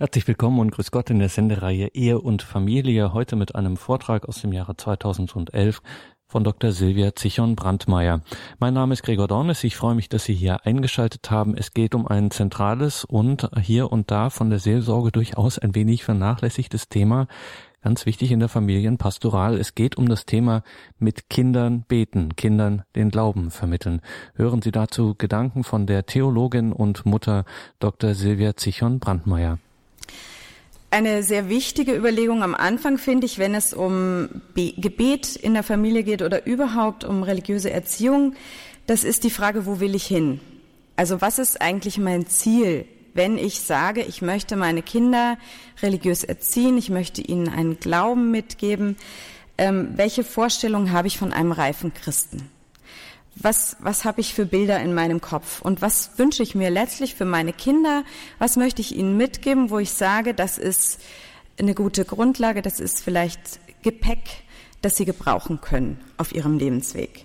Herzlich willkommen und grüß Gott in der Sendereihe Ehe und Familie. Heute mit einem Vortrag aus dem Jahre 2011 von Dr. Silvia Zichon-Brandmeier. Mein Name ist Gregor Dornes. Ich freue mich, dass Sie hier eingeschaltet haben. Es geht um ein zentrales und hier und da von der Seelsorge durchaus ein wenig vernachlässigtes Thema. Ganz wichtig in der Familienpastoral. Es geht um das Thema mit Kindern beten, Kindern den Glauben vermitteln. Hören Sie dazu Gedanken von der Theologin und Mutter Dr. Silvia Zichon-Brandmeier. Eine sehr wichtige Überlegung am Anfang finde ich, wenn es um Be Gebet in der Familie geht oder überhaupt um religiöse Erziehung, das ist die Frage, wo will ich hin? Also was ist eigentlich mein Ziel, wenn ich sage, ich möchte meine Kinder religiös erziehen, ich möchte ihnen einen Glauben mitgeben? Ähm, welche Vorstellung habe ich von einem reifen Christen? Was, was habe ich für Bilder in meinem Kopf und was wünsche ich mir letztlich für meine Kinder, was möchte ich ihnen mitgeben, wo ich sage, das ist eine gute Grundlage, das ist vielleicht Gepäck, das sie gebrauchen können auf ihrem Lebensweg.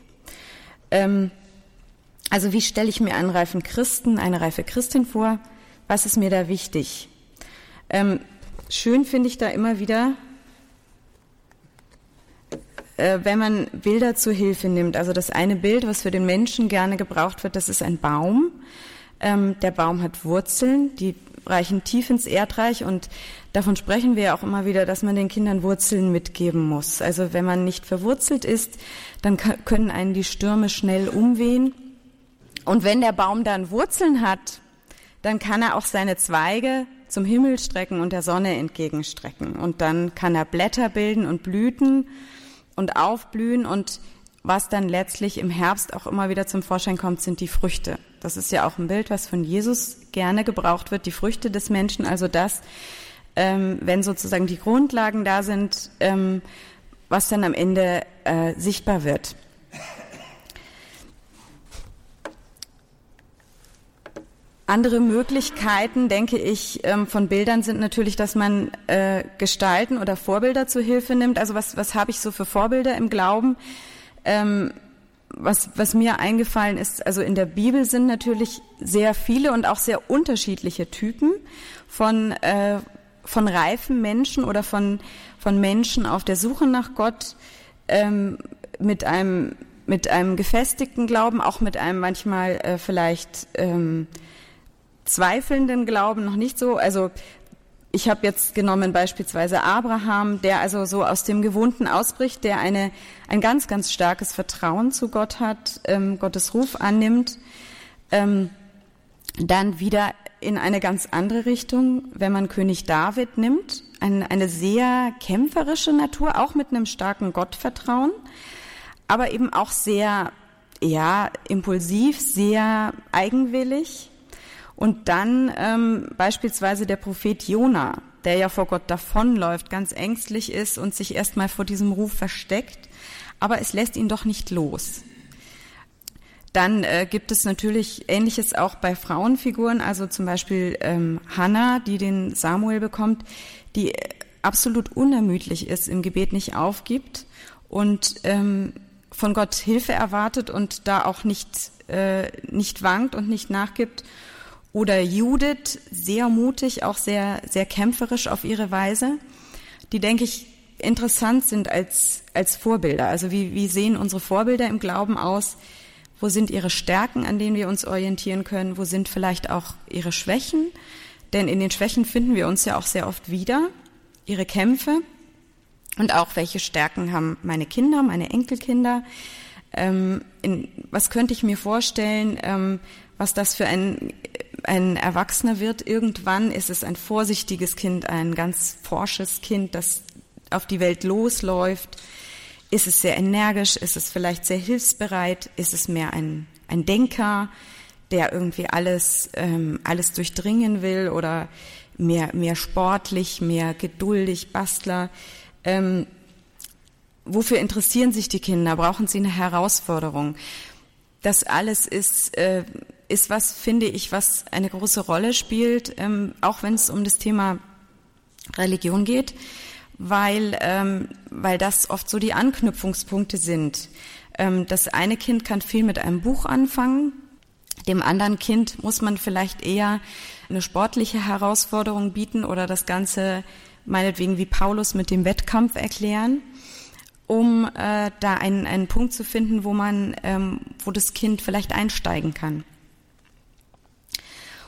Ähm, also wie stelle ich mir einen reifen Christen, eine reife Christin vor? Was ist mir da wichtig? Ähm, schön finde ich da immer wieder äh, wenn man Bilder zur Hilfe nimmt. Also das eine Bild, was für den Menschen gerne gebraucht wird, das ist ein Baum. Ähm, der Baum hat Wurzeln, die reichen tief ins Erdreich und davon sprechen wir ja auch immer wieder, dass man den Kindern Wurzeln mitgeben muss. Also wenn man nicht verwurzelt ist, dann können einen die Stürme schnell umwehen. Und wenn der Baum dann Wurzeln hat, dann kann er auch seine Zweige zum Himmel strecken und der Sonne entgegenstrecken. Und dann kann er Blätter bilden und Blüten und aufblühen und was dann letztlich im Herbst auch immer wieder zum Vorschein kommt, sind die Früchte. Das ist ja auch ein Bild, was von Jesus gerne gebraucht wird, die Früchte des Menschen, also das, ähm, wenn sozusagen die Grundlagen da sind, ähm, was dann am Ende äh, sichtbar wird. Andere Möglichkeiten, denke ich, ähm, von Bildern sind natürlich, dass man äh, Gestalten oder Vorbilder zu Hilfe nimmt. Also was, was habe ich so für Vorbilder im Glauben? Ähm, was, was mir eingefallen ist, also in der Bibel sind natürlich sehr viele und auch sehr unterschiedliche Typen von, äh, von reifen Menschen oder von, von Menschen auf der Suche nach Gott ähm, mit einem mit einem gefestigten Glauben, auch mit einem manchmal äh, vielleicht ähm, zweifelnden Glauben noch nicht so. Also ich habe jetzt genommen beispielsweise Abraham, der also so aus dem Gewohnten ausbricht, der eine, ein ganz, ganz starkes Vertrauen zu Gott hat, ähm, Gottes Ruf annimmt. Ähm, dann wieder in eine ganz andere Richtung, wenn man König David nimmt, ein, eine sehr kämpferische Natur, auch mit einem starken Gottvertrauen, aber eben auch sehr, ja, impulsiv, sehr eigenwillig, und dann ähm, beispielsweise der Prophet Jona, der ja vor Gott davonläuft, ganz ängstlich ist und sich erstmal vor diesem Ruf versteckt, aber es lässt ihn doch nicht los. Dann äh, gibt es natürlich Ähnliches auch bei Frauenfiguren, also zum Beispiel ähm, Hannah, die den Samuel bekommt, die absolut unermüdlich ist, im Gebet nicht aufgibt und ähm, von Gott Hilfe erwartet und da auch nicht, äh, nicht wankt und nicht nachgibt oder Judith, sehr mutig, auch sehr, sehr kämpferisch auf ihre Weise, die, denke ich, interessant sind als, als Vorbilder. Also wie, wie sehen unsere Vorbilder im Glauben aus? Wo sind ihre Stärken, an denen wir uns orientieren können? Wo sind vielleicht auch ihre Schwächen? Denn in den Schwächen finden wir uns ja auch sehr oft wieder, ihre Kämpfe und auch welche Stärken haben meine Kinder, meine Enkelkinder. Ähm, in, was könnte ich mir vorstellen, ähm, was das für ein ein Erwachsener wird, irgendwann ist es ein vorsichtiges Kind, ein ganz forsches Kind, das auf die Welt losläuft. Ist es sehr energisch? Ist es vielleicht sehr hilfsbereit? Ist es mehr ein, ein Denker, der irgendwie alles, ähm, alles durchdringen will oder mehr, mehr sportlich, mehr geduldig, Bastler? Ähm, wofür interessieren sich die Kinder? Brauchen sie eine Herausforderung? Das alles ist äh, ist was, finde ich, was eine große Rolle spielt, ähm, auch wenn es um das Thema Religion geht, weil, ähm, weil das oft so die Anknüpfungspunkte sind. Ähm, das eine Kind kann viel mit einem Buch anfangen, Dem anderen Kind muss man vielleicht eher eine sportliche Herausforderung bieten oder das Ganze meinetwegen wie Paulus mit dem Wettkampf erklären, um äh, da einen, einen Punkt zu finden, wo man, ähm, wo das Kind vielleicht einsteigen kann.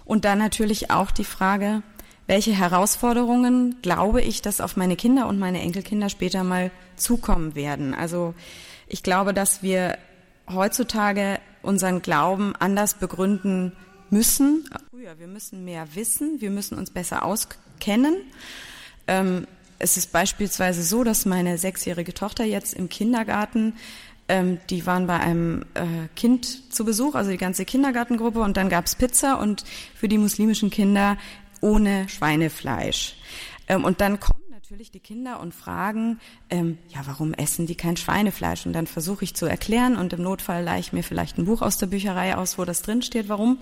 Und dann natürlich auch die Frage, welche Herausforderungen glaube ich, dass auf meine Kinder und meine Enkelkinder später mal zukommen werden. Also ich glaube, dass wir heutzutage unseren Glauben anders begründen müssen. Früher, wir müssen mehr wissen, wir müssen uns besser auskennen. Ähm, es ist beispielsweise so, dass meine sechsjährige Tochter jetzt im Kindergarten, ähm, die waren bei einem äh, Kind zu Besuch, also die ganze Kindergartengruppe, und dann gab's Pizza und für die muslimischen Kinder ohne Schweinefleisch. Ähm, und dann kommen natürlich die Kinder und fragen, ähm, ja, warum essen die kein Schweinefleisch? Und dann versuche ich zu erklären und im Notfall leihe ich mir vielleicht ein Buch aus der Bücherei aus, wo das drin steht, warum.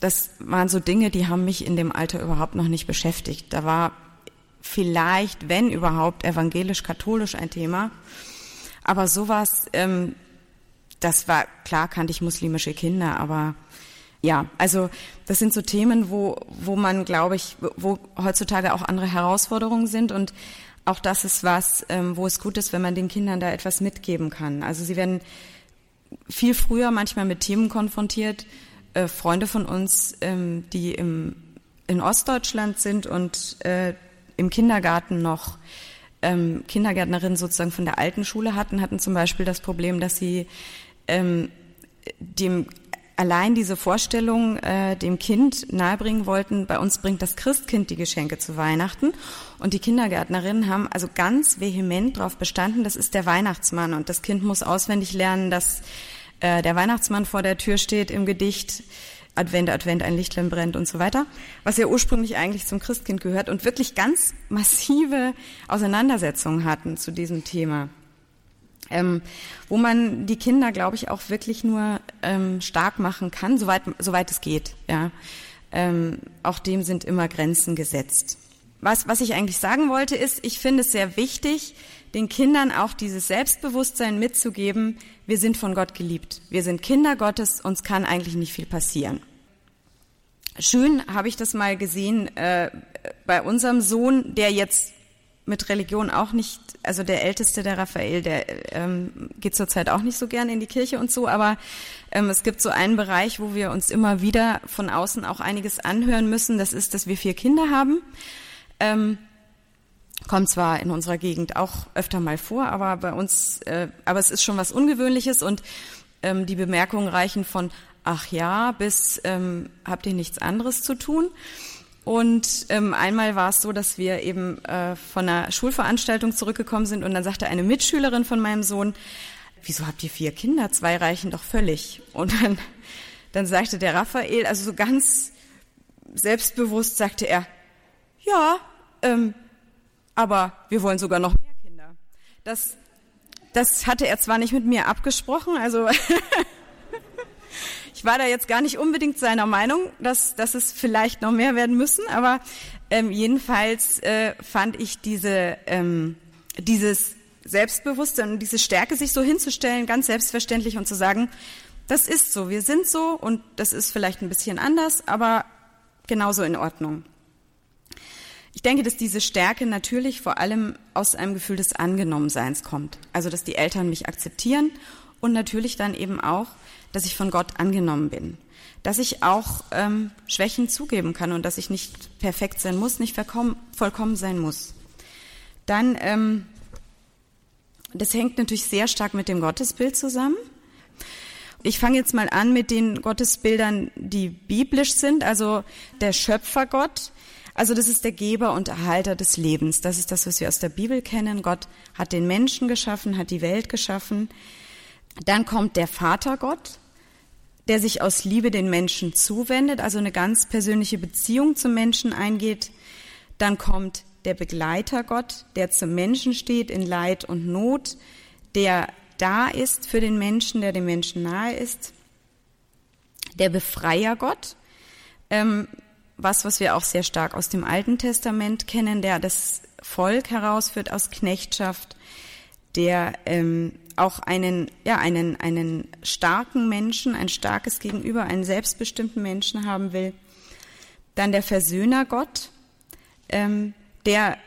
Das waren so Dinge, die haben mich in dem Alter überhaupt noch nicht beschäftigt. Da war vielleicht, wenn überhaupt, evangelisch-katholisch ein Thema. Aber sowas, ähm, das war, klar kannte ich muslimische Kinder, aber ja, also das sind so Themen, wo, wo man, glaube ich, wo heutzutage auch andere Herausforderungen sind und auch das ist was, ähm, wo es gut ist, wenn man den Kindern da etwas mitgeben kann. Also sie werden viel früher manchmal mit Themen konfrontiert. Äh, Freunde von uns, ähm, die im, in Ostdeutschland sind und äh, im Kindergarten noch ähm, Kindergärtnerinnen sozusagen von der alten Schule hatten, hatten zum Beispiel das Problem, dass sie ähm, dem allein diese Vorstellung äh, dem Kind nahebringen wollten, bei uns bringt das Christkind die Geschenke zu Weihnachten. Und die Kindergärtnerinnen haben also ganz vehement darauf bestanden, das ist der Weihnachtsmann. Und das Kind muss auswendig lernen, dass äh, der Weihnachtsmann vor der Tür steht im Gedicht. Advent, Advent, ein Lichtlein brennt und so weiter, was ja ursprünglich eigentlich zum Christkind gehört und wirklich ganz massive Auseinandersetzungen hatten zu diesem Thema ähm, wo man die Kinder, glaube ich, auch wirklich nur ähm, stark machen kann, soweit, soweit es geht. Ja, ähm, auch dem sind immer Grenzen gesetzt. Was, was ich eigentlich sagen wollte, ist, ich finde es sehr wichtig, den Kindern auch dieses Selbstbewusstsein mitzugeben, wir sind von Gott geliebt. Wir sind Kinder Gottes, uns kann eigentlich nicht viel passieren. Schön habe ich das mal gesehen äh, bei unserem Sohn, der jetzt mit Religion auch nicht, also der Älteste, der Raphael, der ähm, geht zurzeit auch nicht so gern in die Kirche und so, aber ähm, es gibt so einen Bereich, wo wir uns immer wieder von außen auch einiges anhören müssen. Das ist, dass wir vier Kinder haben. Ähm, kommt zwar in unserer Gegend auch öfter mal vor, aber bei uns, äh, aber es ist schon was Ungewöhnliches und ähm, die Bemerkungen reichen von ach ja bis ähm, habt ihr nichts anderes zu tun. Und ähm, einmal war es so, dass wir eben äh, von einer Schulveranstaltung zurückgekommen sind und dann sagte eine Mitschülerin von meinem Sohn, wieso habt ihr vier Kinder? Zwei reichen doch völlig. Und dann, dann sagte der Raphael, also so ganz selbstbewusst sagte er, ja, ähm, aber wir wollen sogar noch mehr Kinder. Das, das hatte er zwar nicht mit mir abgesprochen, also Ich war da jetzt gar nicht unbedingt seiner Meinung, dass, dass es vielleicht noch mehr werden müssen, aber ähm, jedenfalls äh, fand ich diese, ähm, dieses Selbstbewusstsein und diese Stärke, sich so hinzustellen, ganz selbstverständlich und zu sagen, das ist so, wir sind so und das ist vielleicht ein bisschen anders, aber genauso in Ordnung. Ich denke, dass diese Stärke natürlich vor allem aus einem Gefühl des Angenommenseins kommt. Also, dass die Eltern mich akzeptieren und natürlich dann eben auch, dass ich von Gott angenommen bin, dass ich auch ähm, Schwächen zugeben kann und dass ich nicht perfekt sein muss, nicht vollkommen sein muss. Dann, ähm, das hängt natürlich sehr stark mit dem Gottesbild zusammen. Ich fange jetzt mal an mit den Gottesbildern, die biblisch sind, also der Schöpfergott. Also das ist der Geber und Erhalter des Lebens. Das ist das, was wir aus der Bibel kennen. Gott hat den Menschen geschaffen, hat die Welt geschaffen. Dann kommt der Vatergott, der sich aus Liebe den Menschen zuwendet, also eine ganz persönliche Beziehung zum Menschen eingeht. Dann kommt der Begleitergott, der zum Menschen steht in Leid und Not, der da ist für den Menschen, der dem Menschen nahe ist. Der Befreiergott, ähm, was, was wir auch sehr stark aus dem Alten Testament kennen, der das Volk herausführt aus Knechtschaft der ähm, auch einen, ja, einen, einen starken Menschen, ein starkes Gegenüber, einen selbstbestimmten Menschen haben will. Dann der Versöhner Gott, ähm, der,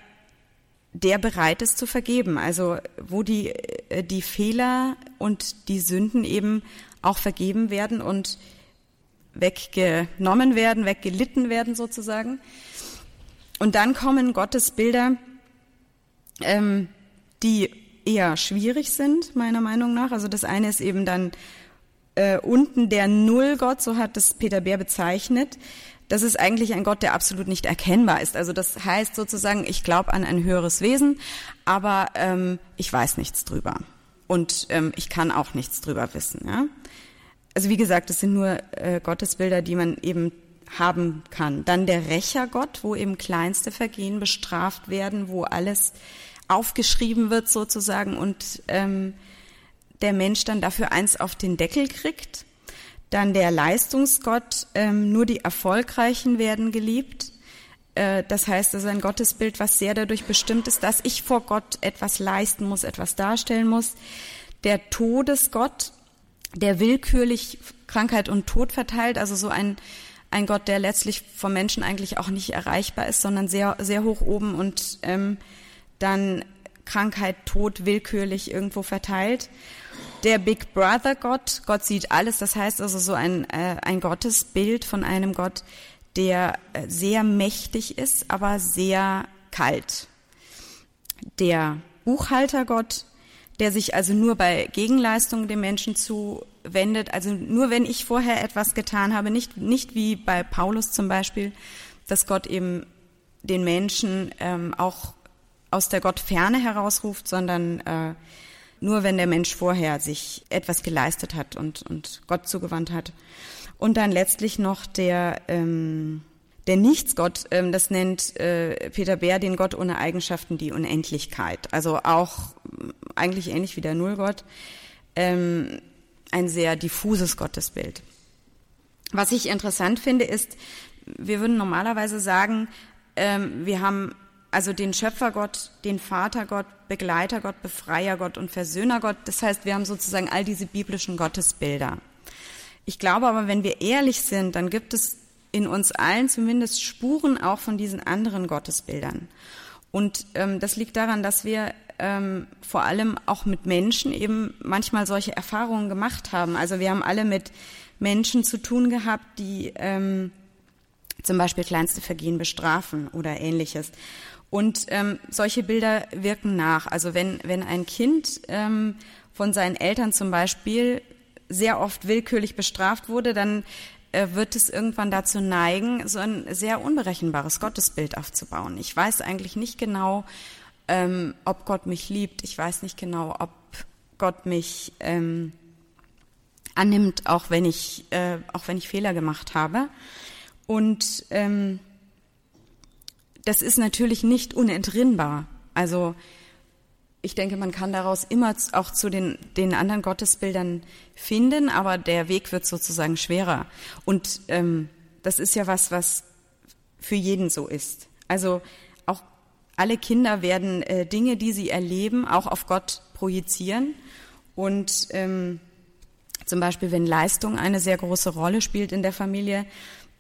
der bereit ist zu vergeben. Also wo die, äh, die Fehler und die Sünden eben auch vergeben werden und weggenommen werden, weggelitten werden sozusagen. Und dann kommen Gottes Bilder, ähm, die eher schwierig sind, meiner Meinung nach. Also das eine ist eben dann äh, unten der Nullgott, so hat es Peter Bär bezeichnet. Das ist eigentlich ein Gott, der absolut nicht erkennbar ist. Also das heißt sozusagen, ich glaube an ein höheres Wesen, aber ähm, ich weiß nichts drüber. Und ähm, ich kann auch nichts drüber wissen. Ja? Also wie gesagt, das sind nur äh, Gottesbilder, die man eben haben kann. Dann der Rächergott, wo eben kleinste Vergehen bestraft werden, wo alles aufgeschrieben wird sozusagen und ähm, der Mensch dann dafür eins auf den Deckel kriegt. Dann der Leistungsgott, ähm, nur die Erfolgreichen werden geliebt. Äh, das heißt, es ist ein Gottesbild, was sehr dadurch bestimmt ist, dass ich vor Gott etwas leisten muss, etwas darstellen muss. Der Todesgott, der willkürlich Krankheit und Tod verteilt, also so ein, ein Gott, der letztlich vom Menschen eigentlich auch nicht erreichbar ist, sondern sehr, sehr hoch oben und ähm, dann Krankheit, Tod willkürlich irgendwo verteilt. Der Big Brother Gott, Gott sieht alles, das heißt also so ein, äh, ein Gottesbild von einem Gott, der äh, sehr mächtig ist, aber sehr kalt. Der Buchhaltergott, der sich also nur bei Gegenleistungen dem Menschen zuwendet, also nur wenn ich vorher etwas getan habe, nicht, nicht wie bei Paulus zum Beispiel, dass Gott eben den Menschen ähm, auch aus der Gottferne herausruft, sondern äh, nur wenn der Mensch vorher sich etwas geleistet hat und, und Gott zugewandt hat. Und dann letztlich noch der, ähm, der Nichtsgott, ähm, das nennt äh, Peter Bär den Gott ohne Eigenschaften, die Unendlichkeit. Also auch eigentlich ähnlich wie der Nullgott, ähm, ein sehr diffuses Gottesbild. Was ich interessant finde, ist, wir würden normalerweise sagen, ähm, wir haben also den Schöpfergott, den Vatergott, Begleitergott, Befreiergott und Versöhnergott. Das heißt, wir haben sozusagen all diese biblischen Gottesbilder. Ich glaube aber, wenn wir ehrlich sind, dann gibt es in uns allen zumindest Spuren auch von diesen anderen Gottesbildern. Und ähm, das liegt daran, dass wir ähm, vor allem auch mit Menschen eben manchmal solche Erfahrungen gemacht haben. Also wir haben alle mit Menschen zu tun gehabt, die ähm, zum Beispiel kleinste Vergehen bestrafen oder ähnliches. Und ähm, solche Bilder wirken nach. Also wenn, wenn ein Kind ähm, von seinen Eltern zum Beispiel sehr oft willkürlich bestraft wurde, dann äh, wird es irgendwann dazu neigen, so ein sehr unberechenbares Gottesbild aufzubauen. Ich weiß eigentlich nicht genau, ähm, ob Gott mich liebt. Ich weiß nicht genau, ob Gott mich ähm, annimmt, auch wenn ich, äh, auch wenn ich Fehler gemacht habe. Und ähm, das ist natürlich nicht unentrinnbar. Also ich denke, man kann daraus immer auch zu den, den anderen Gottesbildern finden, aber der Weg wird sozusagen schwerer. Und ähm, das ist ja was, was für jeden so ist. Also auch alle Kinder werden äh, Dinge, die sie erleben, auch auf Gott projizieren. Und ähm, zum Beispiel, wenn Leistung eine sehr große Rolle spielt in der Familie,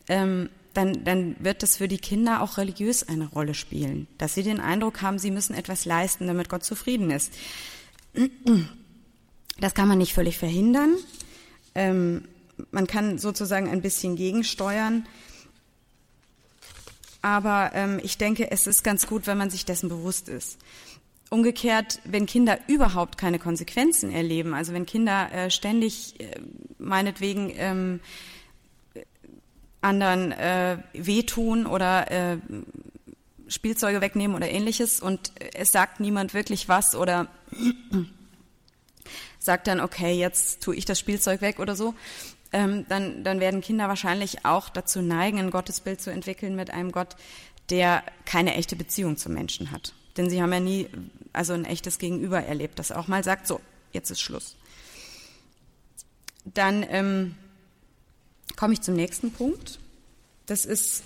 ähm, dann, dann wird das für die Kinder auch religiös eine Rolle spielen, dass sie den Eindruck haben, sie müssen etwas leisten, damit Gott zufrieden ist. Das kann man nicht völlig verhindern. Ähm, man kann sozusagen ein bisschen gegensteuern. Aber ähm, ich denke, es ist ganz gut, wenn man sich dessen bewusst ist. Umgekehrt, wenn Kinder überhaupt keine Konsequenzen erleben, also wenn Kinder äh, ständig äh, meinetwegen ähm, anderen äh, wehtun oder äh, Spielzeuge wegnehmen oder ähnliches und es sagt niemand wirklich was oder sagt dann, okay, jetzt tue ich das Spielzeug weg oder so, ähm, dann, dann werden Kinder wahrscheinlich auch dazu neigen, ein Gottesbild zu entwickeln mit einem Gott, der keine echte Beziehung zum Menschen hat. Denn sie haben ja nie also ein echtes Gegenüber erlebt, das auch mal sagt, so, jetzt ist Schluss. Dann ähm, komme ich zum nächsten Punkt. Das ist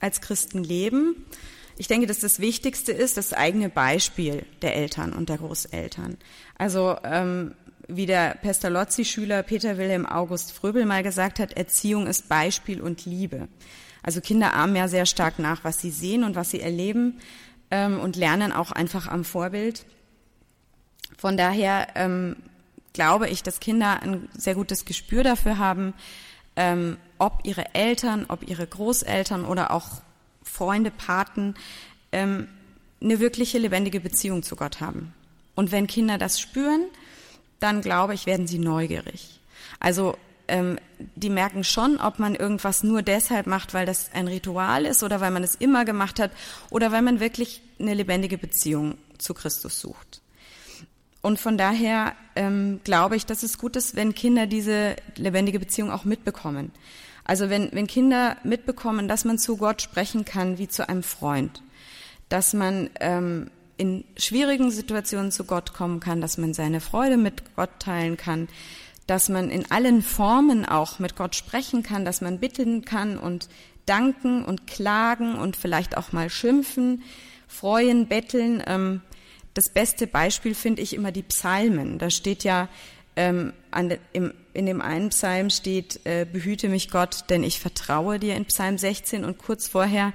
als Christen leben. ich denke, dass das Wichtigste ist das eigene Beispiel der Eltern und der Großeltern. Also ähm, wie der Pestalozzi-Schüler Peter Wilhelm August Fröbel mal gesagt hat, Erziehung ist Beispiel und Liebe. Also Kinder ahmen ja sehr stark nach, was sie sehen und was sie erleben ähm, und lernen auch einfach am Vorbild. Von daher ähm, glaube ich, dass Kinder ein sehr gutes Gespür dafür haben, ähm, ob ihre Eltern, ob ihre Großeltern oder auch Freunde, Paten ähm, eine wirkliche lebendige Beziehung zu Gott haben. Und wenn Kinder das spüren, dann glaube ich, werden sie neugierig. Also ähm, die merken schon, ob man irgendwas nur deshalb macht, weil das ein Ritual ist oder weil man es immer gemacht hat oder weil man wirklich eine lebendige Beziehung zu Christus sucht. Und von daher ähm, glaube ich, dass es gut ist, wenn Kinder diese lebendige Beziehung auch mitbekommen. Also wenn, wenn Kinder mitbekommen, dass man zu Gott sprechen kann wie zu einem Freund, dass man ähm, in schwierigen Situationen zu Gott kommen kann, dass man seine Freude mit Gott teilen kann, dass man in allen Formen auch mit Gott sprechen kann, dass man bitten kann und danken und klagen und vielleicht auch mal schimpfen, freuen, betteln. Ähm, das beste Beispiel finde ich immer die Psalmen. Da steht ja, ähm, an, im, in dem einen Psalm steht, äh, behüte mich Gott, denn ich vertraue dir in Psalm 16 und kurz vorher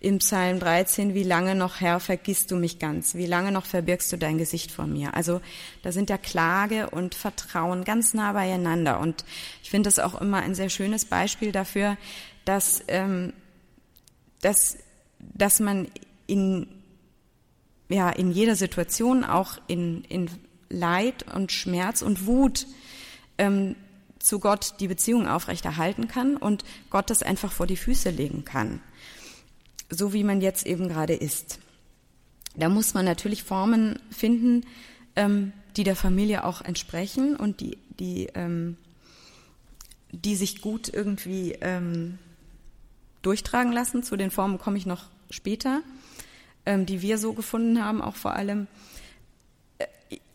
im Psalm 13, wie lange noch, Herr, vergisst du mich ganz? Wie lange noch verbirgst du dein Gesicht vor mir? Also da sind ja Klage und Vertrauen ganz nah beieinander. Und ich finde das auch immer ein sehr schönes Beispiel dafür, dass, ähm, dass, dass man in ja in jeder Situation, auch in, in Leid und Schmerz und Wut, ähm, zu Gott die Beziehung aufrechterhalten kann und Gott das einfach vor die Füße legen kann, so wie man jetzt eben gerade ist. Da muss man natürlich Formen finden, ähm, die der Familie auch entsprechen und die, die, ähm, die sich gut irgendwie ähm, durchtragen lassen. Zu den Formen komme ich noch später ähm, die wir so gefunden haben, auch vor allem. Äh,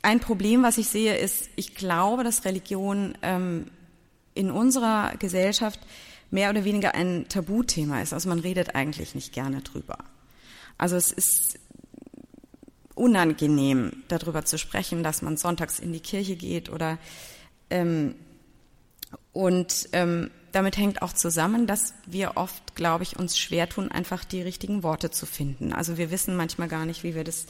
ein Problem, was ich sehe, ist, ich glaube, dass Religion ähm, in unserer Gesellschaft mehr oder weniger ein Tabuthema ist. Also man redet eigentlich nicht gerne drüber. Also es ist unangenehm, darüber zu sprechen, dass man sonntags in die Kirche geht oder ähm, und ähm, damit hängt auch zusammen, dass wir oft, glaube ich, uns schwer tun, einfach die richtigen Worte zu finden. Also wir wissen manchmal gar nicht, wie wir das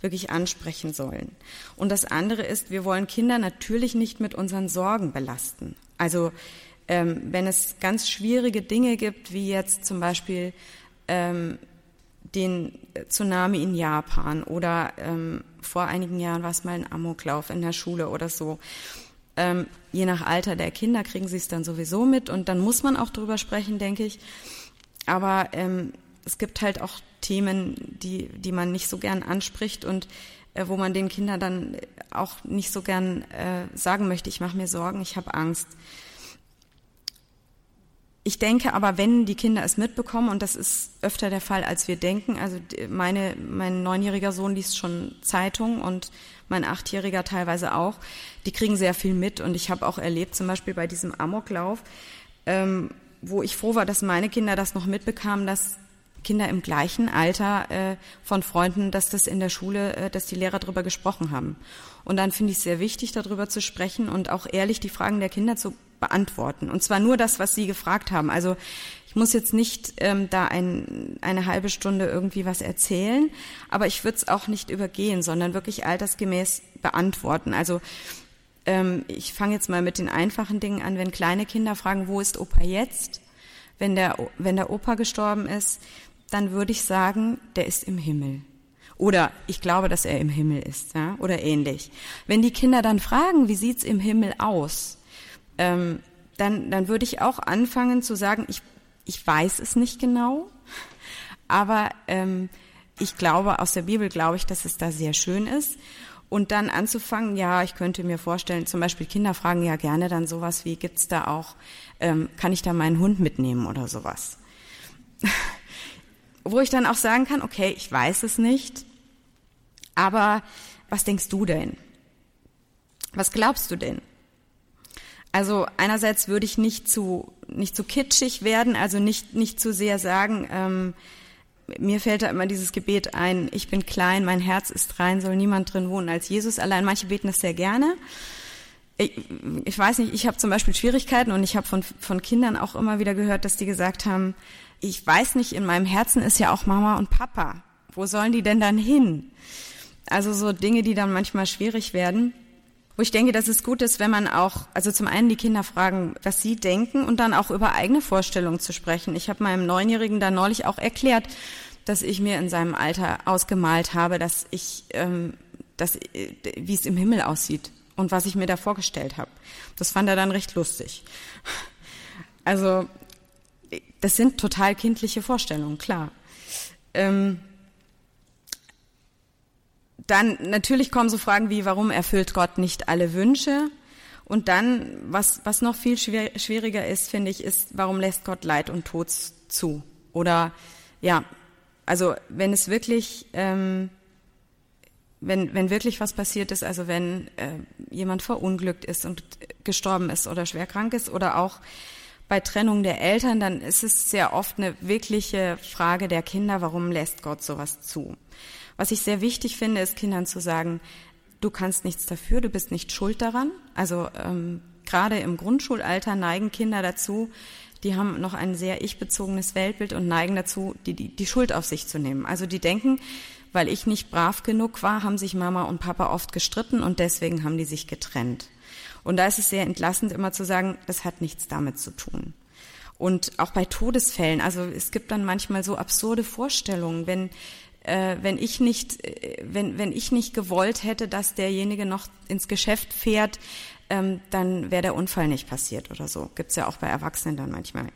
wirklich ansprechen sollen. Und das andere ist, wir wollen Kinder natürlich nicht mit unseren Sorgen belasten. Also ähm, wenn es ganz schwierige Dinge gibt, wie jetzt zum Beispiel ähm, den Tsunami in Japan oder ähm, vor einigen Jahren war es mal ein Amoklauf in der Schule oder so, ähm, je nach Alter der Kinder kriegen sie es dann sowieso mit und dann muss man auch drüber sprechen, denke ich. Aber ähm, es gibt halt auch Themen, die, die man nicht so gern anspricht und äh, wo man den Kindern dann auch nicht so gern äh, sagen möchte, ich mache mir Sorgen, ich habe Angst. Ich denke aber, wenn die Kinder es mitbekommen, und das ist öfter der Fall, als wir denken, also meine, mein neunjähriger Sohn liest schon Zeitung und mein Achtjähriger teilweise auch, die kriegen sehr viel mit. Und ich habe auch erlebt, zum Beispiel bei diesem Amoklauf, ähm, wo ich froh war, dass meine Kinder das noch mitbekamen, dass Kinder im gleichen Alter äh, von Freunden, dass das in der Schule, äh, dass die Lehrer darüber gesprochen haben. Und dann finde ich es sehr wichtig, darüber zu sprechen und auch ehrlich die Fragen der Kinder zu beantworten. Und zwar nur das, was sie gefragt haben. Also ich muss jetzt nicht ähm, da ein, eine halbe Stunde irgendwie was erzählen, aber ich würde es auch nicht übergehen, sondern wirklich altersgemäß beantworten. Also ähm, ich fange jetzt mal mit den einfachen Dingen an. Wenn kleine Kinder fragen, wo ist Opa jetzt? Wenn der, wenn der Opa gestorben ist, dann würde ich sagen, der ist im Himmel. Oder ich glaube, dass er im Himmel ist, ja? oder ähnlich. Wenn die Kinder dann fragen, wie sieht's im Himmel aus, ähm, dann, dann würde ich auch anfangen zu sagen, ich, ich weiß es nicht genau, aber ähm, ich glaube, aus der Bibel glaube ich, dass es da sehr schön ist. Und dann anzufangen, ja, ich könnte mir vorstellen, zum Beispiel Kinder fragen ja gerne dann sowas wie, gibt's da auch, ähm, kann ich da meinen Hund mitnehmen oder sowas? Wo ich dann auch sagen kann, okay, ich weiß es nicht, aber was denkst du denn? Was glaubst du denn? Also einerseits würde ich nicht zu nicht zu kitschig werden, also nicht nicht zu sehr sagen, ähm, mir fällt da immer dieses Gebet ein, ich bin klein, mein Herz ist rein, soll niemand drin wohnen als Jesus allein. Manche beten das sehr gerne. Ich, ich weiß nicht, ich habe zum Beispiel Schwierigkeiten und ich habe von, von Kindern auch immer wieder gehört, dass die gesagt haben, ich weiß nicht, in meinem Herzen ist ja auch Mama und Papa. Wo sollen die denn dann hin? Also so Dinge, die dann manchmal schwierig werden. Wo ich denke, dass es gut ist, wenn man auch, also zum einen die Kinder fragen, was sie denken und dann auch über eigene Vorstellungen zu sprechen. Ich habe meinem Neunjährigen da neulich auch erklärt, dass ich mir in seinem Alter ausgemalt habe, dass ich, ähm, dass, äh, wie es im Himmel aussieht und was ich mir da vorgestellt habe. Das fand er dann recht lustig. Also das sind total kindliche Vorstellungen, klar. Ähm, dann natürlich kommen so Fragen wie, warum erfüllt Gott nicht alle Wünsche? Und dann, was, was noch viel schwieriger ist, finde ich, ist, warum lässt Gott Leid und Tod zu? Oder ja, also wenn es wirklich, ähm, wenn, wenn wirklich was passiert ist, also wenn äh, jemand verunglückt ist und gestorben ist oder schwer krank ist oder auch bei Trennung der Eltern, dann ist es sehr oft eine wirkliche Frage der Kinder, warum lässt Gott sowas zu? Was ich sehr wichtig finde, ist Kindern zu sagen, du kannst nichts dafür, du bist nicht schuld daran. Also ähm, gerade im Grundschulalter neigen Kinder dazu, die haben noch ein sehr ich-bezogenes Weltbild und neigen dazu, die, die, die Schuld auf sich zu nehmen. Also die denken, weil ich nicht brav genug war, haben sich Mama und Papa oft gestritten und deswegen haben die sich getrennt. Und da ist es sehr entlastend, immer zu sagen, das hat nichts damit zu tun. Und auch bei Todesfällen, also es gibt dann manchmal so absurde Vorstellungen, wenn äh, wenn ich nicht, äh, wenn, wenn ich nicht gewollt hätte, dass derjenige noch ins Geschäft fährt, ähm, dann wäre der Unfall nicht passiert oder so. Gibt's ja auch bei Erwachsenen dann manchmal.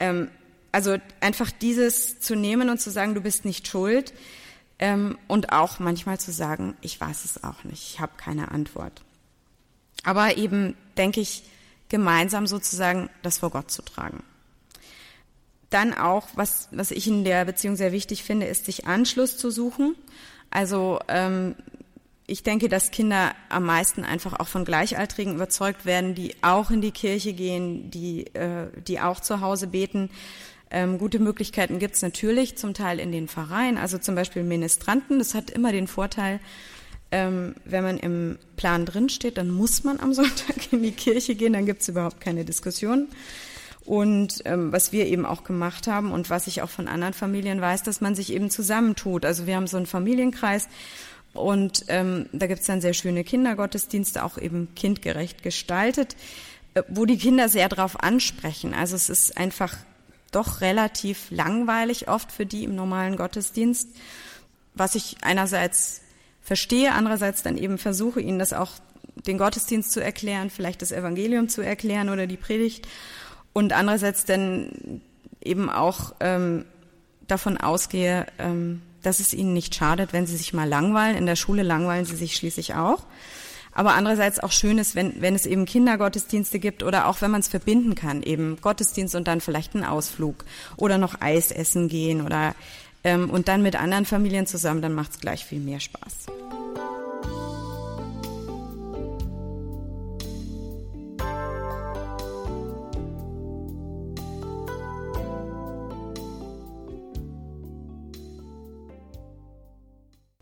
Ähm, also einfach dieses zu nehmen und zu sagen, du bist nicht schuld ähm, und auch manchmal zu sagen, ich weiß es auch nicht, ich habe keine Antwort. Aber eben, denke ich, gemeinsam sozusagen das vor Gott zu tragen. Dann auch, was, was ich in der Beziehung sehr wichtig finde, ist, sich Anschluss zu suchen. Also ähm, ich denke, dass Kinder am meisten einfach auch von Gleichaltrigen überzeugt werden, die auch in die Kirche gehen, die, äh, die auch zu Hause beten. Ähm, gute Möglichkeiten gibt es natürlich, zum Teil in den Vereinen, also zum Beispiel Ministranten. Das hat immer den Vorteil, ähm, wenn man im Plan drinsteht, dann muss man am Sonntag in die Kirche gehen, dann gibt es überhaupt keine Diskussion. Und ähm, was wir eben auch gemacht haben und was ich auch von anderen Familien weiß, dass man sich eben zusammentut. Also wir haben so einen Familienkreis und ähm, da gibt es dann sehr schöne Kindergottesdienste, auch eben kindgerecht gestaltet, äh, wo die Kinder sehr darauf ansprechen. Also es ist einfach doch relativ langweilig oft für die im normalen Gottesdienst, was ich einerseits verstehe, andererseits dann eben versuche, ihnen das auch den Gottesdienst zu erklären, vielleicht das Evangelium zu erklären oder die Predigt und andererseits dann eben auch ähm, davon ausgehe, ähm, dass es ihnen nicht schadet, wenn sie sich mal langweilen. In der Schule langweilen sie sich schließlich auch. Aber andererseits auch schön ist, wenn, wenn es eben Kindergottesdienste gibt oder auch wenn man es verbinden kann, eben Gottesdienst und dann vielleicht einen Ausflug oder noch Eis essen gehen oder ähm, und dann mit anderen Familien zusammen, dann macht es gleich viel mehr Spaß.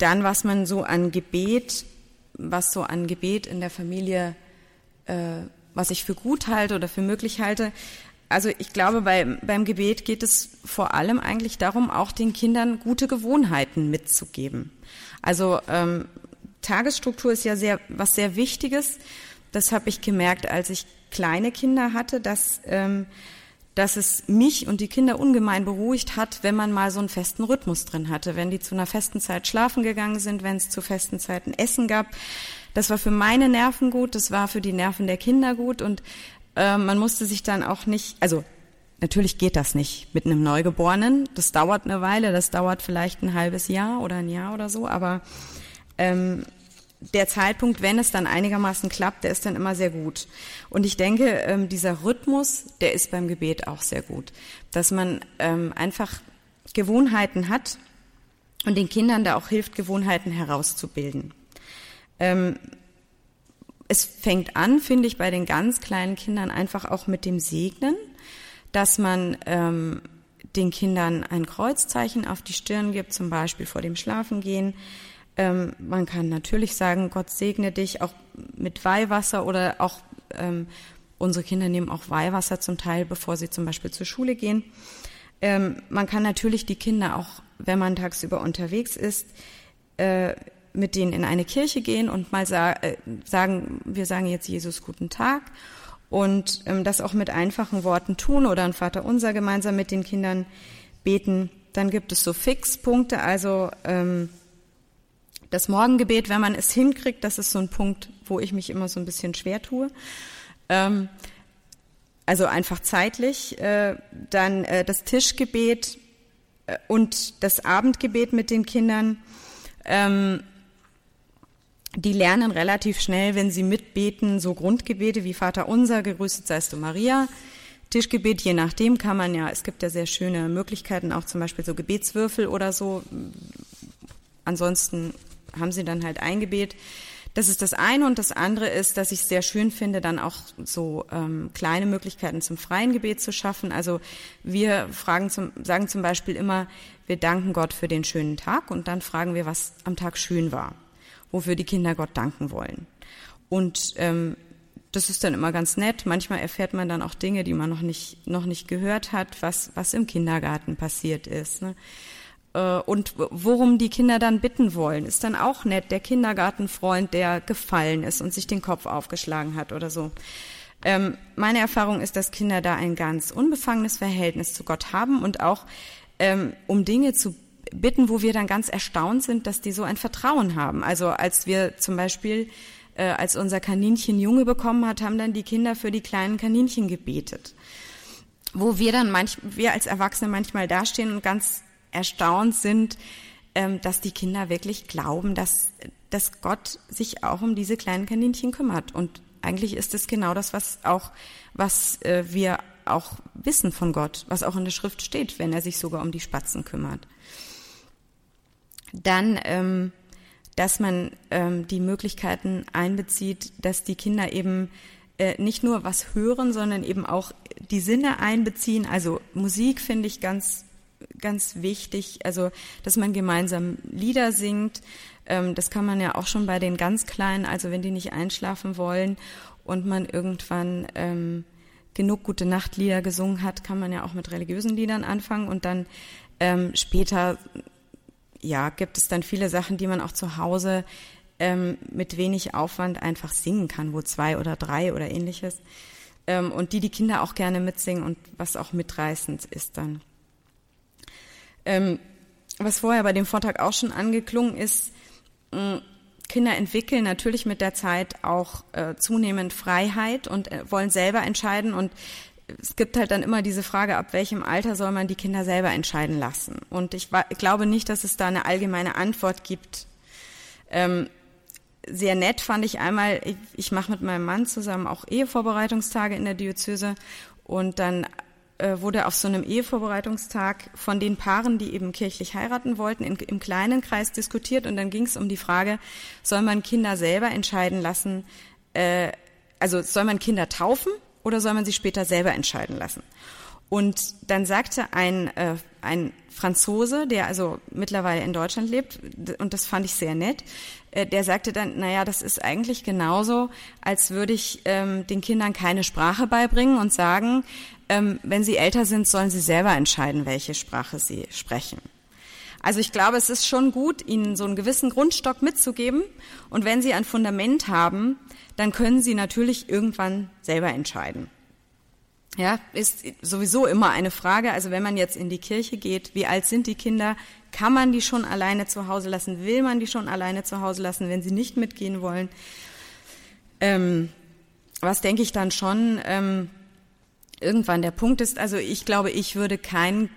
Dann, was man so an Gebet, was so an Gebet in der Familie, äh, was ich für gut halte oder für möglich halte. Also ich glaube, bei, beim Gebet geht es vor allem eigentlich darum, auch den Kindern gute Gewohnheiten mitzugeben. Also ähm, Tagesstruktur ist ja sehr was sehr Wichtiges. Das habe ich gemerkt, als ich kleine Kinder hatte, dass ähm, dass es mich und die Kinder ungemein beruhigt hat, wenn man mal so einen festen Rhythmus drin hatte, wenn die zu einer festen Zeit schlafen gegangen sind, wenn es zu festen Zeiten Essen gab. Das war für meine Nerven gut, das war für die Nerven der Kinder gut. Und äh, man musste sich dann auch nicht, also natürlich geht das nicht mit einem Neugeborenen, das dauert eine Weile, das dauert vielleicht ein halbes Jahr oder ein Jahr oder so, aber ähm, der Zeitpunkt, wenn es dann einigermaßen klappt, der ist dann immer sehr gut. Und ich denke, ähm, dieser Rhythmus, der ist beim Gebet auch sehr gut, dass man ähm, einfach Gewohnheiten hat und den Kindern da auch hilft, Gewohnheiten herauszubilden. Ähm, es fängt an, finde ich, bei den ganz kleinen Kindern einfach auch mit dem Segnen, dass man den Kindern ein Kreuzzeichen auf die Stirn gibt, zum Beispiel vor dem Schlafengehen. Ähm, man kann natürlich sagen, Gott segne dich auch mit Weihwasser oder auch ähm, unsere Kinder nehmen auch Weihwasser zum Teil, bevor sie zum Beispiel zur Schule gehen. Ähm, man kann natürlich die Kinder auch, wenn man tagsüber unterwegs ist, äh, mit denen in eine Kirche gehen und mal sa äh, sagen, wir sagen jetzt Jesus guten Tag und ähm, das auch mit einfachen Worten tun oder ein Vater unser gemeinsam mit den Kindern beten. Dann gibt es so Fixpunkte, also ähm, das Morgengebet, wenn man es hinkriegt, das ist so ein Punkt, wo ich mich immer so ein bisschen schwer tue. Ähm, also einfach zeitlich. Äh, dann äh, das Tischgebet äh, und das Abendgebet mit den Kindern. Ähm, die lernen relativ schnell, wenn sie mitbeten, so Grundgebete wie Vater unser, gerüstet seist du Maria. Tischgebet, je nachdem kann man ja, es gibt ja sehr schöne Möglichkeiten, auch zum Beispiel so Gebetswürfel oder so. Ansonsten haben sie dann halt ein Gebet. Das ist das eine und das andere ist, dass ich sehr schön finde, dann auch so ähm, kleine Möglichkeiten zum freien Gebet zu schaffen. Also wir fragen zum, sagen zum Beispiel immer, wir danken Gott für den schönen Tag und dann fragen wir, was am Tag schön war, wofür die Kinder Gott danken wollen. Und ähm, das ist dann immer ganz nett. Manchmal erfährt man dann auch Dinge, die man noch nicht noch nicht gehört hat, was was im Kindergarten passiert ist. Ne? Äh, und worum die Kinder dann bitten wollen, ist dann auch nett. Der Kindergartenfreund, der gefallen ist und sich den Kopf aufgeschlagen hat oder so. Ähm, meine Erfahrung ist, dass Kinder da ein ganz unbefangenes Verhältnis zu Gott haben und auch ähm, um Dinge zu bitten, wo wir dann ganz erstaunt sind, dass die so ein Vertrauen haben. Also als wir zum Beispiel, äh, als unser Kaninchen Junge bekommen hat, haben dann die Kinder für die kleinen Kaninchen gebetet. Wo wir dann manch, wir als Erwachsene manchmal dastehen und ganz erstaunt sind, ähm, dass die Kinder wirklich glauben, dass, dass Gott sich auch um diese kleinen Kaninchen kümmert. Und eigentlich ist es genau das, was auch, was äh, wir auch wissen von Gott, was auch in der Schrift steht, wenn er sich sogar um die Spatzen kümmert. Dann, ähm, dass man ähm, die Möglichkeiten einbezieht, dass die Kinder eben äh, nicht nur was hören, sondern eben auch die Sinne einbeziehen. Also Musik finde ich ganz ganz wichtig, also dass man gemeinsam Lieder singt. Ähm, das kann man ja auch schon bei den ganz Kleinen, also wenn die nicht einschlafen wollen und man irgendwann ähm, genug gute Nachtlieder gesungen hat, kann man ja auch mit religiösen Liedern anfangen und dann ähm, später ja gibt es dann viele Sachen, die man auch zu Hause ähm, mit wenig Aufwand einfach singen kann, wo zwei oder drei oder ähnliches ähm, und die die Kinder auch gerne mitsingen und was auch mitreißend ist dann. Ähm, was vorher bei dem Vortrag auch schon angeklungen ist, mh, Kinder entwickeln natürlich mit der Zeit auch äh, zunehmend Freiheit und äh, wollen selber entscheiden und es gibt halt dann immer diese Frage, ab welchem Alter soll man die Kinder selber entscheiden lassen? Und ich, ich glaube nicht, dass es da eine allgemeine Antwort gibt. Ähm, sehr nett fand ich einmal, ich, ich mache mit meinem Mann zusammen auch Ehevorbereitungstage in der Diözese und dann äh, wurde auf so einem Ehevorbereitungstag von den Paaren, die eben kirchlich heiraten wollten, in, im kleinen Kreis diskutiert und dann ging es um die Frage, soll man Kinder selber entscheiden lassen, äh, also soll man Kinder taufen oder soll man sie später selber entscheiden lassen? Und dann sagte ein, äh, ein Franzose, der also mittlerweile in Deutschland lebt, und das fand ich sehr nett, äh, der sagte dann, naja, das ist eigentlich genauso, als würde ich ähm, den Kindern keine Sprache beibringen und sagen, ähm, wenn sie älter sind, sollen sie selber entscheiden, welche Sprache sie sprechen. Also ich glaube, es ist schon gut, ihnen so einen gewissen Grundstock mitzugeben. Und wenn sie ein Fundament haben, dann können sie natürlich irgendwann selber entscheiden. Ja, ist sowieso immer eine Frage. Also wenn man jetzt in die Kirche geht, wie alt sind die Kinder? Kann man die schon alleine zu Hause lassen? Will man die schon alleine zu Hause lassen, wenn sie nicht mitgehen wollen? Ähm, was denke ich dann schon ähm, irgendwann der Punkt ist, also ich glaube, ich würde kein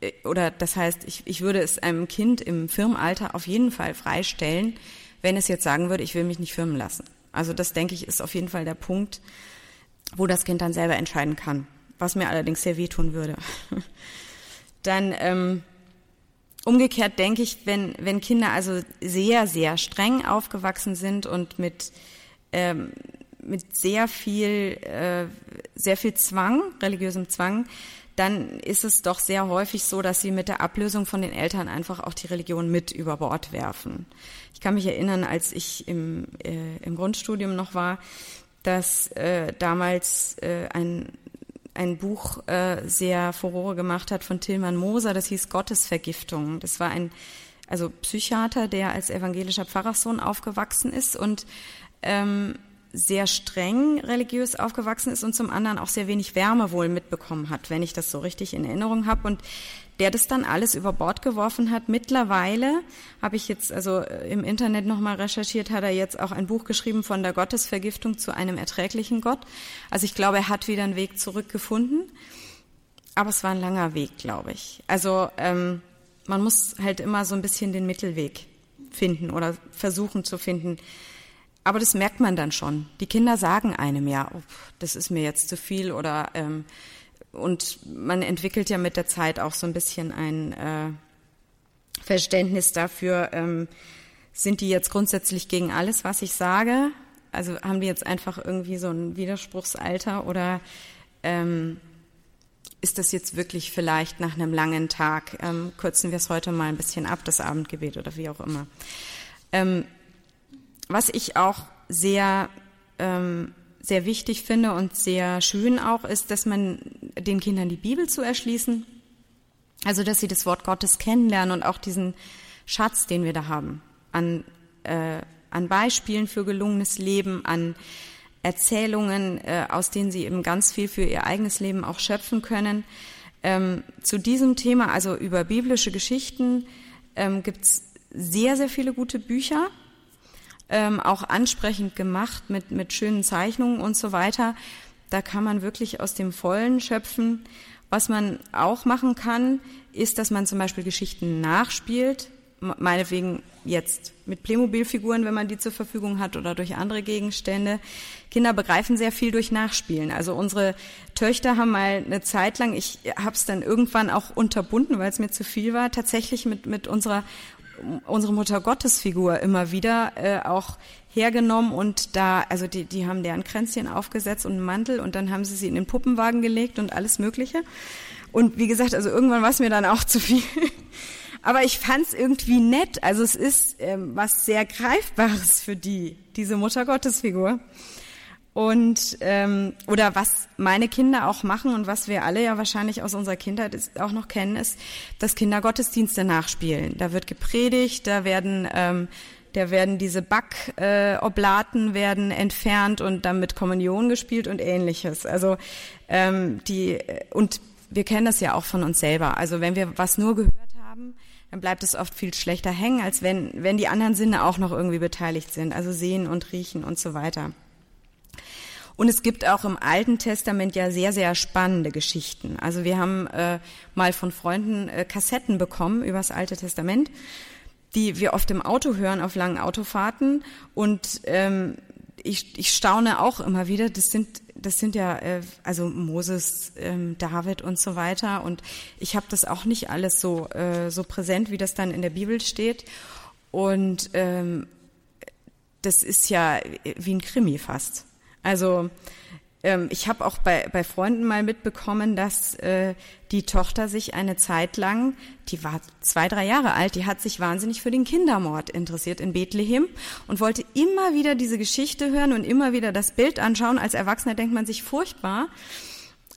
äh, oder das heißt, ich, ich würde es einem Kind im Firmenalter auf jeden Fall freistellen, wenn es jetzt sagen würde, ich will mich nicht firmen lassen. Also das denke ich ist auf jeden Fall der Punkt, wo das Kind dann selber entscheiden kann, was mir allerdings sehr wehtun würde. dann ähm, umgekehrt denke ich, wenn, wenn Kinder also sehr, sehr streng aufgewachsen sind und mit, ähm, mit sehr viel, äh, sehr viel Zwang, religiösem Zwang, dann ist es doch sehr häufig so, dass sie mit der Ablösung von den Eltern einfach auch die Religion mit über Bord werfen. Ich kann mich erinnern, als ich im, äh, im Grundstudium noch war, dass äh, damals äh, ein ein Buch äh, sehr Furore gemacht hat von Tilman Moser, das hieß Gottesvergiftung. Das war ein also Psychiater, der als evangelischer Pfarrerssohn aufgewachsen ist und ähm, sehr streng religiös aufgewachsen ist und zum anderen auch sehr wenig Wärme wohl mitbekommen hat, wenn ich das so richtig in Erinnerung habe. Und der das dann alles über Bord geworfen hat. Mittlerweile habe ich jetzt also äh, im Internet nochmal recherchiert, hat er jetzt auch ein Buch geschrieben von der Gottesvergiftung zu einem erträglichen Gott. Also ich glaube, er hat wieder einen Weg zurückgefunden. Aber es war ein langer Weg, glaube ich. Also ähm, man muss halt immer so ein bisschen den Mittelweg finden oder versuchen zu finden. Aber das merkt man dann schon. Die Kinder sagen einem ja, oh, das ist mir jetzt zu viel oder ähm, und man entwickelt ja mit der Zeit auch so ein bisschen ein äh, Verständnis dafür, ähm, sind die jetzt grundsätzlich gegen alles, was ich sage? Also haben die jetzt einfach irgendwie so ein Widerspruchsalter oder ähm, ist das jetzt wirklich vielleicht nach einem langen Tag? Ähm, kürzen wir es heute mal ein bisschen ab, das Abendgebet oder wie auch immer. Ähm, was ich auch sehr ähm, sehr wichtig finde und sehr schön auch ist, dass man den Kindern die Bibel zu erschließen, also dass sie das Wort Gottes kennenlernen und auch diesen Schatz, den wir da haben, an, äh, an Beispielen für gelungenes Leben, an Erzählungen, äh, aus denen sie eben ganz viel für ihr eigenes Leben auch schöpfen können. Ähm, zu diesem Thema, also über biblische Geschichten, ähm, gibt es sehr, sehr viele gute Bücher ähm, auch ansprechend gemacht mit, mit schönen Zeichnungen und so weiter. Da kann man wirklich aus dem Vollen schöpfen. Was man auch machen kann, ist, dass man zum Beispiel Geschichten nachspielt, meinetwegen jetzt mit Playmobil-Figuren, wenn man die zur Verfügung hat oder durch andere Gegenstände. Kinder begreifen sehr viel durch Nachspielen. Also unsere Töchter haben mal eine Zeit lang, ich habe es dann irgendwann auch unterbunden, weil es mir zu viel war, tatsächlich mit, mit unserer unsere Mutter Gottesfigur immer wieder äh, auch hergenommen und da, also die, die haben deren Kränzchen aufgesetzt und einen Mantel und dann haben sie sie in den Puppenwagen gelegt und alles Mögliche. Und wie gesagt, also irgendwann war es mir dann auch zu viel. Aber ich fand es irgendwie nett. Also es ist ähm, was sehr Greifbares für die, diese Mutter Gottesfigur. Und ähm, oder was meine Kinder auch machen und was wir alle ja wahrscheinlich aus unserer Kindheit auch noch kennen, ist, dass Kinder Gottesdienste nachspielen. Da wird gepredigt, da werden ähm, da werden diese Backoblaten äh, werden entfernt und dann mit Kommunion gespielt und ähnliches. Also ähm, die und wir kennen das ja auch von uns selber. Also wenn wir was nur gehört haben, dann bleibt es oft viel schlechter hängen, als wenn wenn die anderen Sinne auch noch irgendwie beteiligt sind. Also sehen und riechen und so weiter. Und es gibt auch im Alten Testament ja sehr, sehr spannende Geschichten. Also wir haben äh, mal von Freunden äh, Kassetten bekommen über das Alte Testament, die wir oft im Auto hören auf langen Autofahrten. Und ähm, ich, ich staune auch immer wieder, das sind das sind ja äh, also Moses, ähm, David und so weiter. Und ich habe das auch nicht alles so äh, so präsent, wie das dann in der Bibel steht. Und ähm, das ist ja wie ein Krimi fast. Also ähm, ich habe auch bei, bei Freunden mal mitbekommen, dass äh, die Tochter sich eine Zeit lang, die war zwei, drei Jahre alt, die hat sich wahnsinnig für den Kindermord interessiert in Bethlehem und wollte immer wieder diese Geschichte hören und immer wieder das Bild anschauen. Als Erwachsener denkt man sich furchtbar.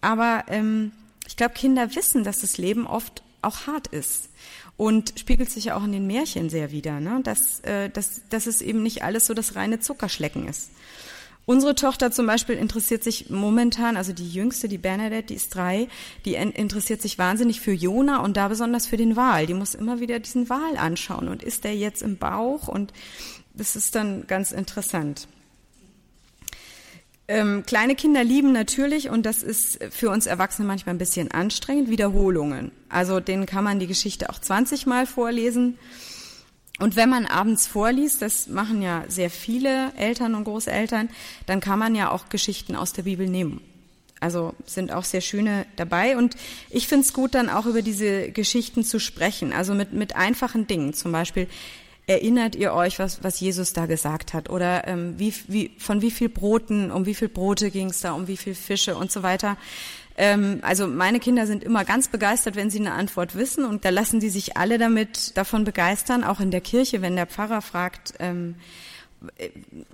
Aber ähm, ich glaube, Kinder wissen, dass das Leben oft auch hart ist und spiegelt sich ja auch in den Märchen sehr wieder, ne? dass, äh, dass, dass es eben nicht alles so das reine Zuckerschlecken ist. Unsere Tochter zum Beispiel interessiert sich momentan, also die jüngste, die Bernadette, die ist drei, die interessiert sich wahnsinnig für Jona und da besonders für den Wal. Die muss immer wieder diesen Wal anschauen und ist der jetzt im Bauch und das ist dann ganz interessant. Ähm, kleine Kinder lieben natürlich, und das ist für uns Erwachsene manchmal ein bisschen anstrengend, Wiederholungen. Also denen kann man die Geschichte auch 20 Mal vorlesen. Und wenn man abends vorliest, das machen ja sehr viele Eltern und Großeltern, dann kann man ja auch Geschichten aus der Bibel nehmen. Also sind auch sehr schöne dabei. Und ich finde es gut, dann auch über diese Geschichten zu sprechen. Also mit, mit einfachen Dingen. Zum Beispiel, erinnert ihr euch, was, was Jesus da gesagt hat? Oder ähm, wie, wie, von wie viel Broten, um wie viel Brote ging es da, um wie viel Fische und so weiter. Ähm, also meine Kinder sind immer ganz begeistert, wenn sie eine Antwort wissen und da lassen die sich alle damit davon begeistern, auch in der Kirche, wenn der Pfarrer fragt, ähm,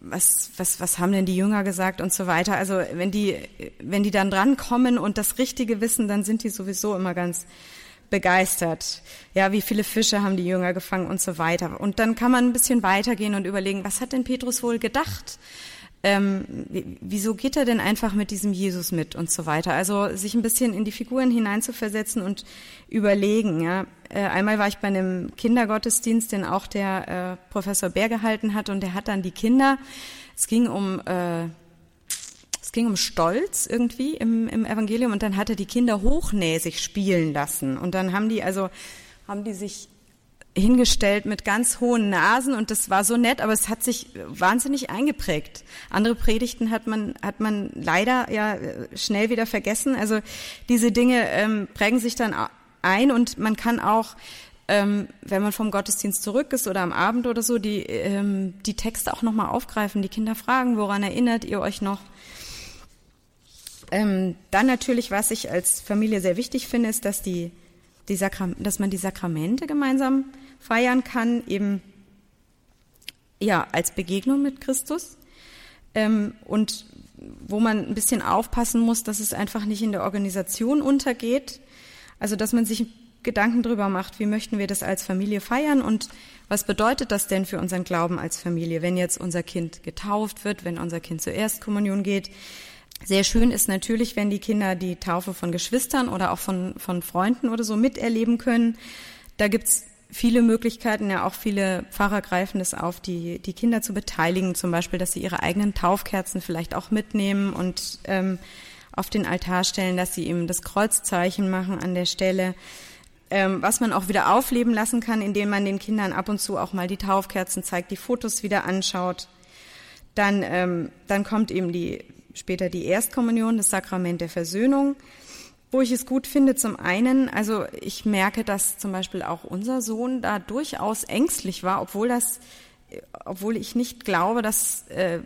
was, was, was haben denn die Jünger gesagt und so weiter. Also wenn die, wenn die dann drankommen und das Richtige wissen, dann sind die sowieso immer ganz begeistert. Ja, wie viele Fische haben die Jünger gefangen und so weiter. Und dann kann man ein bisschen weitergehen und überlegen, was hat denn Petrus wohl gedacht? Ähm, wieso geht er denn einfach mit diesem Jesus mit und so weiter? Also sich ein bisschen in die Figuren hineinzuversetzen und überlegen. Ja. Äh, einmal war ich bei einem Kindergottesdienst, den auch der äh, Professor Bär gehalten hat, und der hat dann die Kinder. Es ging um äh, es ging um Stolz irgendwie im, im Evangelium und dann hat er die Kinder hochnäsig spielen lassen und dann haben die also haben die sich hingestellt mit ganz hohen Nasen und das war so nett, aber es hat sich wahnsinnig eingeprägt. Andere Predigten hat man hat man leider ja schnell wieder vergessen. Also diese Dinge ähm, prägen sich dann ein und man kann auch ähm, wenn man vom Gottesdienst zurück ist oder am Abend oder so, die, ähm, die Texte auch nochmal aufgreifen, die Kinder fragen, woran erinnert ihr euch noch? Ähm, dann natürlich, was ich als Familie sehr wichtig finde, ist, dass, die, die dass man die Sakramente gemeinsam feiern kann, eben ja als Begegnung mit Christus ähm, und wo man ein bisschen aufpassen muss, dass es einfach nicht in der Organisation untergeht. Also dass man sich Gedanken darüber macht, wie möchten wir das als Familie feiern und was bedeutet das denn für unseren Glauben als Familie, wenn jetzt unser Kind getauft wird, wenn unser Kind zur Erstkommunion geht. Sehr schön ist natürlich, wenn die Kinder die Taufe von Geschwistern oder auch von, von Freunden oder so miterleben können. Da gibt's viele Möglichkeiten, ja auch viele Pfarrer greifen es auf, die, die Kinder zu beteiligen, zum Beispiel, dass sie ihre eigenen Taufkerzen vielleicht auch mitnehmen und ähm, auf den Altar stellen, dass sie eben das Kreuzzeichen machen an der Stelle. Ähm, was man auch wieder aufleben lassen kann, indem man den Kindern ab und zu auch mal die Taufkerzen zeigt, die Fotos wieder anschaut. Dann, ähm, dann kommt eben die, später die Erstkommunion, das Sakrament der Versöhnung wo ich es gut finde, zum einen, also ich merke, dass zum Beispiel auch unser Sohn da durchaus ängstlich war, obwohl das, obwohl ich nicht glaube, dass, äh,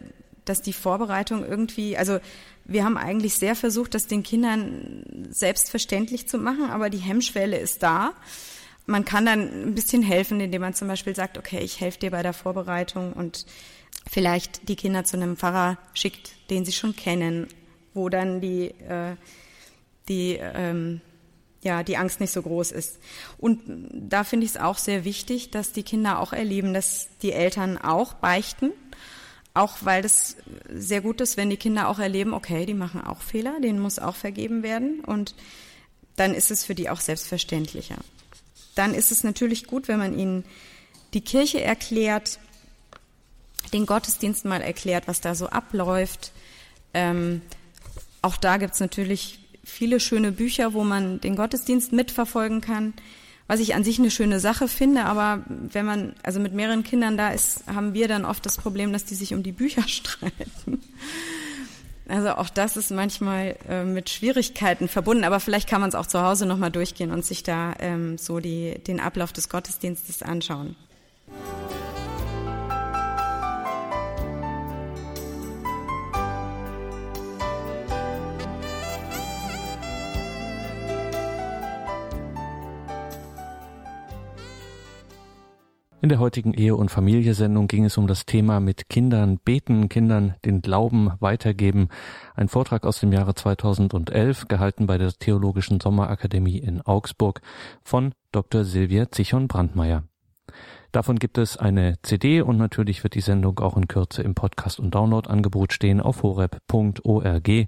dass die Vorbereitung irgendwie, also wir haben eigentlich sehr versucht, das den Kindern selbstverständlich zu machen, aber die Hemmschwelle ist da. Man kann dann ein bisschen helfen, indem man zum Beispiel sagt, okay, ich helfe dir bei der Vorbereitung und vielleicht die Kinder zu einem Pfarrer schickt, den sie schon kennen, wo dann die äh, die, ähm, ja, die Angst nicht so groß ist. Und da finde ich es auch sehr wichtig, dass die Kinder auch erleben, dass die Eltern auch beichten, auch weil das sehr gut ist, wenn die Kinder auch erleben, okay, die machen auch Fehler, denen muss auch vergeben werden und dann ist es für die auch selbstverständlicher. Dann ist es natürlich gut, wenn man ihnen die Kirche erklärt, den Gottesdienst mal erklärt, was da so abläuft. Ähm, auch da gibt es natürlich viele schöne Bücher, wo man den Gottesdienst mitverfolgen kann, was ich an sich eine schöne Sache finde, aber wenn man also mit mehreren Kindern da ist, haben wir dann oft das Problem, dass die sich um die Bücher streiten. Also auch das ist manchmal äh, mit Schwierigkeiten verbunden, aber vielleicht kann man es auch zu Hause nochmal durchgehen und sich da ähm, so die, den Ablauf des Gottesdienstes anschauen. In der heutigen Ehe- und Familie-Sendung ging es um das Thema mit Kindern beten, Kindern den Glauben weitergeben. Ein Vortrag aus dem Jahre 2011, gehalten bei der Theologischen Sommerakademie in Augsburg von Dr. Silvia Zichon-Brandmeier. Davon gibt es eine CD und natürlich wird die Sendung auch in Kürze im Podcast- und Download-Angebot stehen auf horeb.org.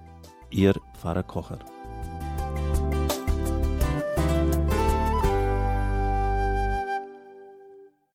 Ihr Pfarrer Kocher.